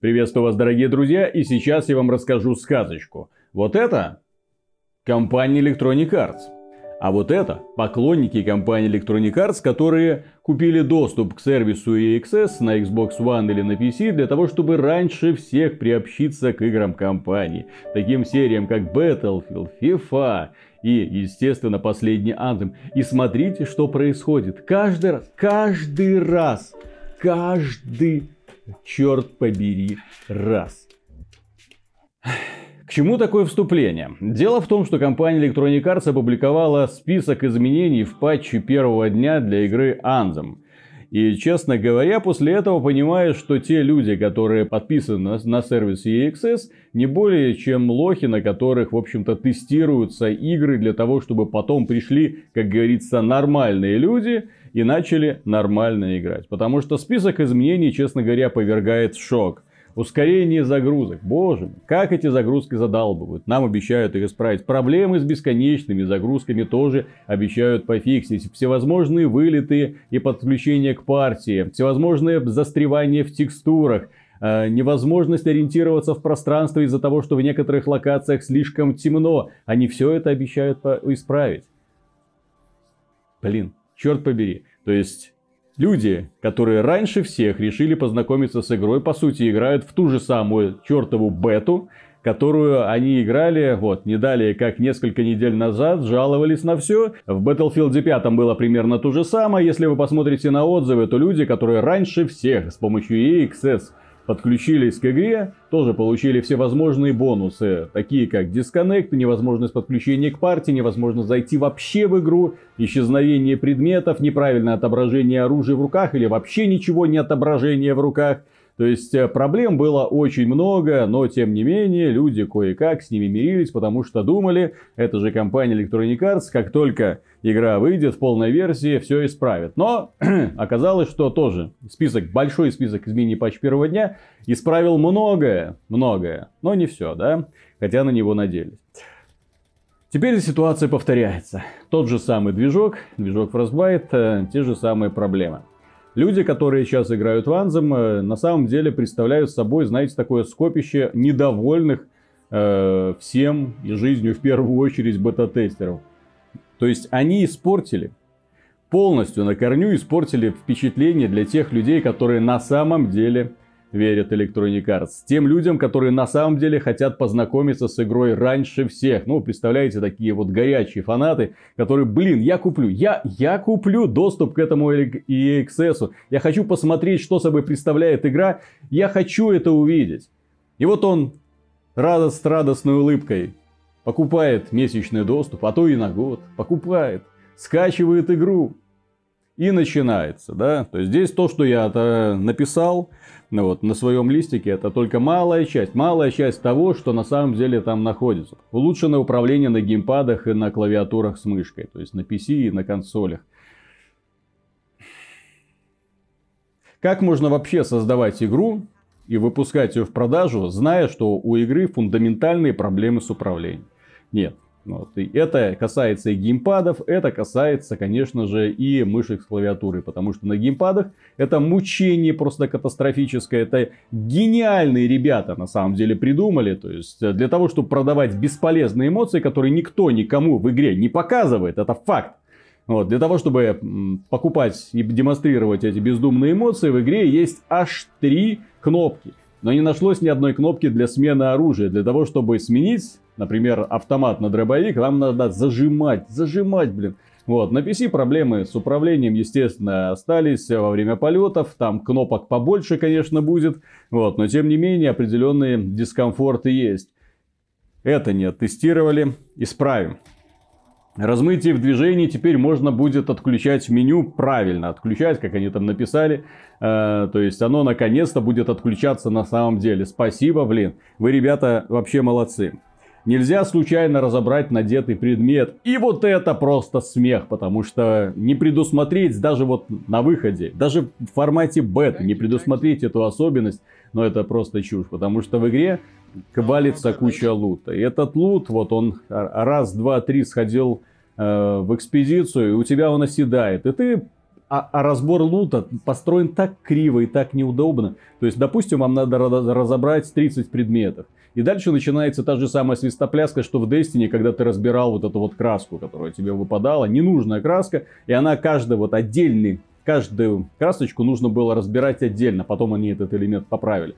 Приветствую вас, дорогие друзья, и сейчас я вам расскажу сказочку. Вот это компания Electronic Arts. А вот это поклонники компании Electronic Arts, которые купили доступ к сервису EXS на Xbox One или на PC для того, чтобы раньше всех приобщиться к играм компании. Таким сериям, как Battlefield, FIFA и, естественно, последний Anthem. И смотрите, что происходит. Каждый раз, каждый раз, каждый, черт побери, раз. К чему такое вступление? Дело в том, что компания Electronic Arts опубликовала список изменений в патче первого дня для игры Anthem. И, честно говоря, после этого понимаю, что те люди, которые подписаны на, сервисе EXS, не более чем лохи, на которых, в общем-то, тестируются игры для того, чтобы потом пришли, как говорится, нормальные люди и начали нормально играть. Потому что список изменений, честно говоря, повергает в шок. Ускорение загрузок. Боже мой, как эти загрузки задалбывают. Нам обещают их исправить. Проблемы с бесконечными загрузками тоже обещают пофиксить. Всевозможные вылеты и подключения к партии. Всевозможные застревания в текстурах э, невозможность ориентироваться в пространстве из-за того, что в некоторых локациях слишком темно. Они все это обещают исправить. Блин, черт побери. То есть Люди, которые раньше всех решили познакомиться с игрой, по сути, играют в ту же самую чертову бету, которую они играли, вот, не далее, как несколько недель назад, жаловались на все. В Battlefield 5 было примерно то же самое. Если вы посмотрите на отзывы, то люди, которые раньше всех с помощью EXS подключились к игре, тоже получили всевозможные бонусы, такие как дисконнект, невозможность подключения к партии, невозможность зайти вообще в игру, исчезновение предметов, неправильное отображение оружия в руках или вообще ничего не отображение в руках – то есть э, проблем было очень много, но тем не менее люди кое-как с ними мирились, потому что думали, это же компания Electronic Arts, как только игра выйдет в полной версии, все исправит. Но оказалось, что тоже список, большой список изменений патч первого дня исправил многое, многое, но не все, да, хотя на него надеялись. Теперь ситуация повторяется. Тот же самый движок, движок Frostbite, э, те же самые проблемы. Люди, которые сейчас играют в Anthem, э, на самом деле представляют собой, знаете, такое скопище недовольных э, всем и жизнью в первую очередь бета-тестеров. То есть они испортили, полностью на корню испортили впечатление для тех людей, которые на самом деле верят Electronic Arts. Тем людям, которые на самом деле хотят познакомиться с игрой раньше всех. Ну, представляете, такие вот горячие фанаты, которые, блин, я куплю, я, я куплю доступ к этому EXS. Я хочу посмотреть, что собой представляет игра. Я хочу это увидеть. И вот он радост, радостной улыбкой покупает месячный доступ, а то и на год. Покупает, скачивает игру. И начинается, да. То есть здесь то, что я написал, ну вот, на своем листике это только малая часть, малая часть того, что на самом деле там находится. Улучшенное управление на геймпадах и на клавиатурах с мышкой, то есть на PC и на консолях. Как можно вообще создавать игру и выпускать ее в продажу, зная, что у игры фундаментальные проблемы с управлением? Нет, вот. И это касается и геймпадов, это касается, конечно же, и мышек с клавиатурой, потому что на геймпадах это мучение просто катастрофическое, это гениальные ребята на самом деле придумали, то есть для того, чтобы продавать бесполезные эмоции, которые никто никому в игре не показывает, это факт. Вот, для того, чтобы покупать и демонстрировать эти бездумные эмоции, в игре есть аж три кнопки. Но не нашлось ни одной кнопки для смены оружия. Для того, чтобы сменить например, автомат на дробовик, вам надо зажимать, зажимать, блин. Вот, на PC проблемы с управлением, естественно, остались во время полетов. Там кнопок побольше, конечно, будет. Вот, но тем не менее, определенные дискомфорты есть. Это не тестировали, исправим. Размытие в движении теперь можно будет отключать меню правильно. Отключать, как они там написали. Э, то есть оно наконец-то будет отключаться на самом деле. Спасибо, блин. Вы, ребята, вообще молодцы. Нельзя случайно разобрать надетый предмет. И вот это просто смех, потому что не предусмотреть даже вот на выходе, даже в формате бета, не предусмотреть эту особенность, но это просто чушь, потому что в игре валится куча лута. И этот лут, вот он раз, два, три сходил э, в экспедицию, и у тебя он оседает. И ты а, а разбор лута построен так криво и так неудобно. То есть, допустим, вам надо разобрать 30 предметов. И дальше начинается та же самая свистопляска, что в Destiny, когда ты разбирал вот эту вот краску, которая тебе выпадала, ненужная краска, и она каждый вот отдельный, каждую красочку нужно было разбирать отдельно, потом они этот элемент поправили.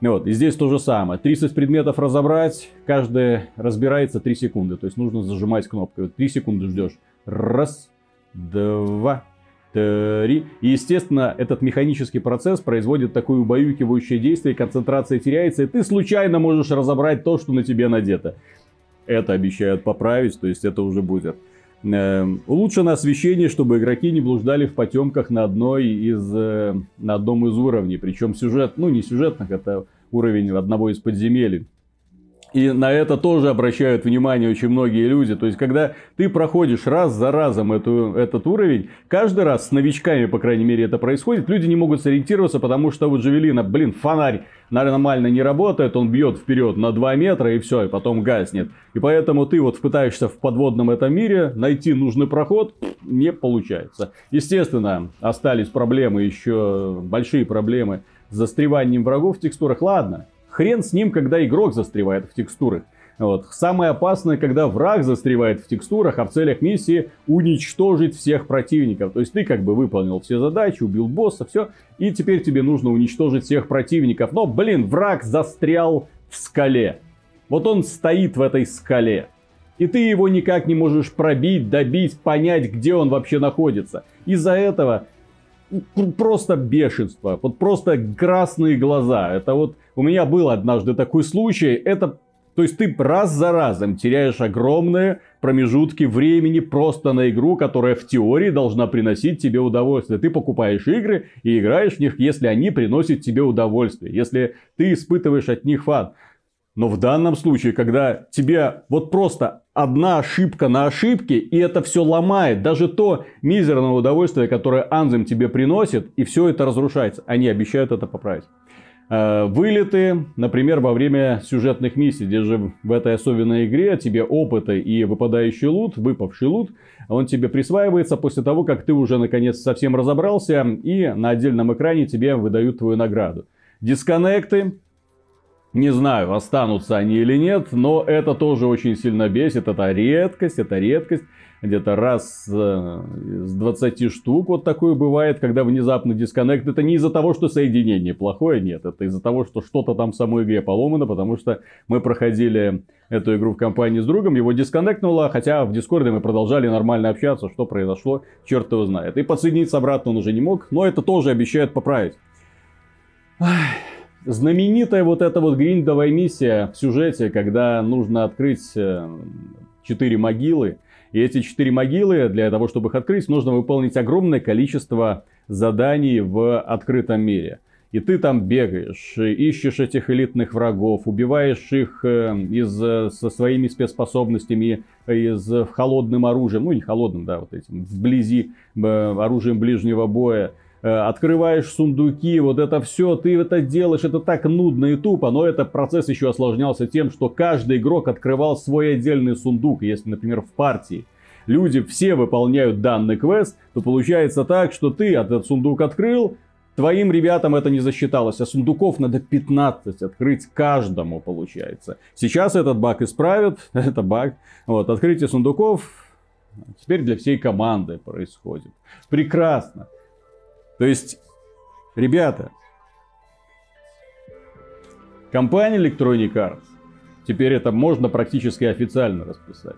Вот, и здесь то же самое. 30 предметов разобрать, каждый разбирается 3 секунды. То есть нужно зажимать кнопкой. Вот 3 секунды ждешь. Раз, два. И, естественно, этот механический процесс производит такое убаюкивающее действие, концентрация теряется, и ты случайно можешь разобрать то, что на тебе надето. Это обещают поправить, то есть это уже будет. Э, улучшено освещение, чтобы игроки не блуждали в потемках на, одной из, э, на одном из уровней. Причем сюжет, ну не сюжетных, это уровень одного из подземелий. И на это тоже обращают внимание очень многие люди. То есть, когда ты проходишь раз за разом эту, этот уровень, каждый раз с новичками, по крайней мере, это происходит, люди не могут сориентироваться, потому что у Джавелина, блин, фонарь нормально не работает, он бьет вперед на 2 метра и все, и потом гаснет. И поэтому ты вот пытаешься в подводном этом мире найти нужный проход, не получается. Естественно, остались проблемы, еще большие проблемы с застреванием врагов в текстурах. Ладно, Хрен с ним, когда игрок застревает в текстурах. Вот. Самое опасное, когда враг застревает в текстурах, а в целях миссии уничтожить всех противников. То есть ты как бы выполнил все задачи, убил босса, все, и теперь тебе нужно уничтожить всех противников. Но, блин, враг застрял в скале. Вот он стоит в этой скале. И ты его никак не можешь пробить, добить, понять, где он вообще находится. Из-за этого просто бешенство, вот просто красные глаза. Это вот у меня был однажды такой случай. Это, то есть ты раз за разом теряешь огромные промежутки времени просто на игру, которая в теории должна приносить тебе удовольствие. Ты покупаешь игры и играешь в них, если они приносят тебе удовольствие, если ты испытываешь от них фан. Но в данном случае, когда тебе вот просто одна ошибка на ошибке, и это все ломает, даже то мизерное удовольствие, которое Анзем тебе приносит, и все это разрушается. Они обещают это поправить. Э, вылеты, например, во время сюжетных миссий, где же в этой особенной игре тебе опыты и выпадающий лут, выпавший лут, он тебе присваивается после того, как ты уже наконец совсем разобрался, и на отдельном экране тебе выдают твою награду. Дисконнекты, не знаю, останутся они или нет, но это тоже очень сильно бесит. Это редкость, это редкость. Где-то раз э, с 20 штук вот такое бывает, когда внезапно дисконнект. Это не из-за того, что соединение плохое, нет. Это из-за того, что что-то там в самой игре поломано, потому что мы проходили эту игру в компании с другом, его дисконнектнуло, хотя в Дискорде мы продолжали нормально общаться, что произошло, черт его знает. И подсоединиться обратно он уже не мог, но это тоже обещают поправить. Ах знаменитая вот эта вот гриндовая миссия в сюжете, когда нужно открыть э, четыре могилы. И эти четыре могилы, для того, чтобы их открыть, нужно выполнить огромное количество заданий в открытом мире. И ты там бегаешь, ищешь этих элитных врагов, убиваешь их э, из, э, со своими спецспособностями, из холодным оружием, ну не холодным, да, вот этим, вблизи оружием ближнего боя. Э, открываешь сундуки, вот это все, ты это делаешь, это так нудно и тупо, но этот процесс еще осложнялся тем, что каждый игрок открывал свой отдельный сундук, если, например, в партии люди все выполняют данный квест, то получается так, что ты этот сундук открыл, твоим ребятам это не засчиталось, а сундуков надо 15 открыть каждому, получается. Сейчас этот баг исправят, это баг. Вот, открытие сундуков теперь для всей команды происходит. Прекрасно. То есть, ребята, компания Electronic Arts, теперь это можно практически официально расписать.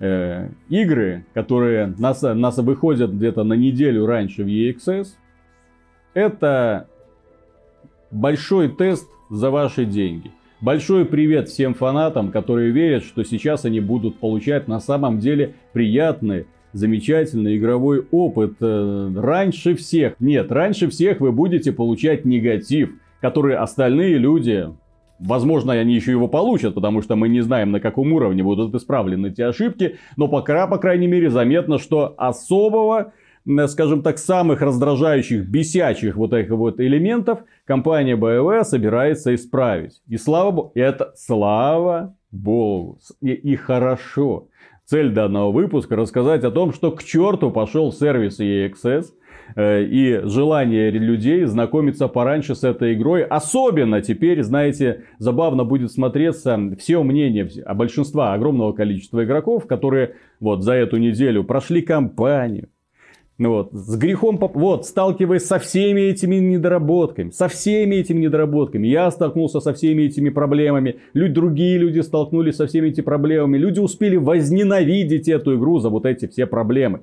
Э, игры, которые нас, нас выходят где-то на неделю раньше в EXS, это большой тест за ваши деньги. Большой привет всем фанатам, которые верят, что сейчас они будут получать на самом деле приятные замечательный игровой опыт э, раньше всех. Нет, раньше всех вы будете получать негатив, который остальные люди, возможно, они еще его получат, потому что мы не знаем, на каком уровне будут исправлены эти ошибки, но пока, по крайней мере, заметно, что особого скажем так, самых раздражающих, бесячих вот этих вот элементов компания BioWare собирается исправить. И слава богу, это слава богу, и, и хорошо. Цель данного выпуска рассказать о том, что к черту пошел сервис EXS, э, и желание людей знакомиться пораньше с этой игрой. Особенно теперь, знаете, забавно будет смотреться все мнения а большинства, огромного количества игроков, которые вот за эту неделю прошли кампанию, вот, с грехом, вот, сталкиваясь со всеми этими недоработками, со всеми этими недоработками. Я столкнулся со всеми этими проблемами, люди, другие люди столкнулись со всеми этими проблемами. Люди успели возненавидеть эту игру за вот эти все проблемы.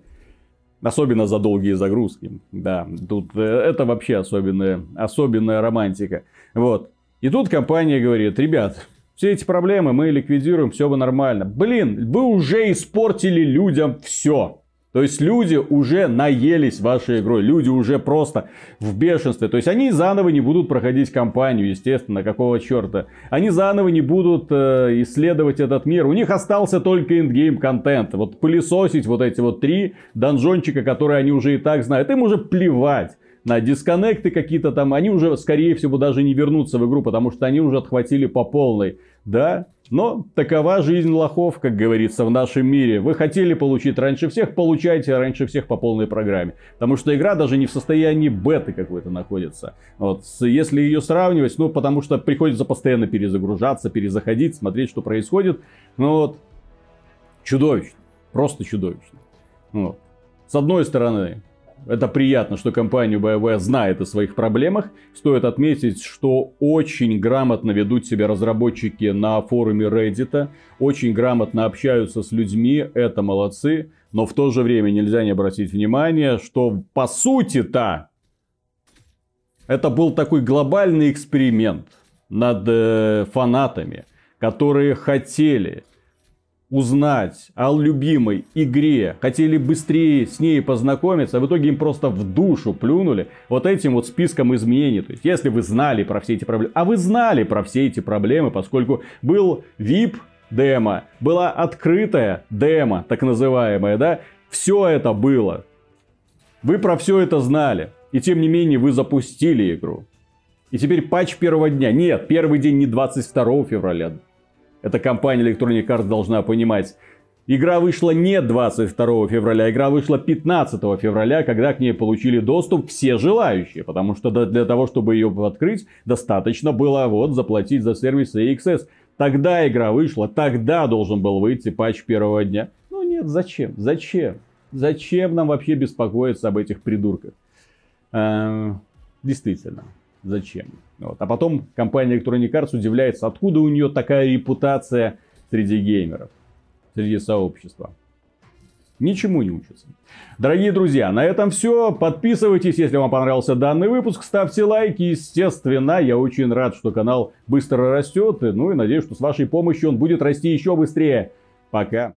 Особенно за долгие загрузки. Да, тут э, это вообще особенная, особенная романтика. Вот. И тут компания говорит, ребят, все эти проблемы мы ликвидируем, все бы нормально. Блин, вы уже испортили людям все. То есть люди уже наелись вашей игрой, люди уже просто в бешенстве. То есть они заново не будут проходить кампанию, естественно, какого черта. Они заново не будут э, исследовать этот мир. У них остался только ингейм контент. Вот пылесосить вот эти вот три донжончика, которые они уже и так знают, им уже плевать на дисконнекты какие-то там, они уже, скорее всего, даже не вернутся в игру, потому что они уже отхватили по полной. Да, но такова жизнь лохов, как говорится, в нашем мире. Вы хотели получить раньше всех, получайте раньше всех по полной программе. Потому что игра даже не в состоянии беты какой-то находится. Вот, если ее сравнивать, ну, потому что приходится постоянно перезагружаться, перезаходить, смотреть, что происходит. Ну вот, чудовищно. Просто чудовищно. Вот. С одной стороны, это приятно, что компания BioWare знает о своих проблемах. Стоит отметить, что очень грамотно ведут себя разработчики на форуме Reddit. Очень грамотно общаются с людьми. Это молодцы. Но в то же время нельзя не обратить внимание, что по сути-то это был такой глобальный эксперимент над э, фанатами, которые хотели узнать о любимой игре, хотели быстрее с ней познакомиться, а в итоге им просто в душу плюнули вот этим вот списком изменений. То есть, если вы знали про все эти проблемы, а вы знали про все эти проблемы, поскольку был VIP демо, была открытая демо, так называемая, да, все это было. Вы про все это знали. И тем не менее вы запустили игру. И теперь патч первого дня. Нет, первый день не 22 февраля. Эта компания Electronic Arts должна понимать. Игра вышла не 22 февраля, игра вышла 15 февраля, когда к ней получили доступ все желающие. Потому что для того, чтобы ее открыть, достаточно было вот заплатить за сервис AXS. Тогда игра вышла, тогда должен был выйти патч первого дня. Ну нет, зачем? Зачем? Зачем нам вообще беспокоиться об этих придурках? Э, действительно, зачем? Вот. А потом компания Electronic Arts удивляется, откуда у нее такая репутация среди геймеров, среди сообщества. Ничему не учатся. Дорогие друзья, на этом все. Подписывайтесь, если вам понравился данный выпуск. Ставьте лайки. Естественно, я очень рад, что канал быстро растет. Ну и надеюсь, что с вашей помощью он будет расти еще быстрее. Пока.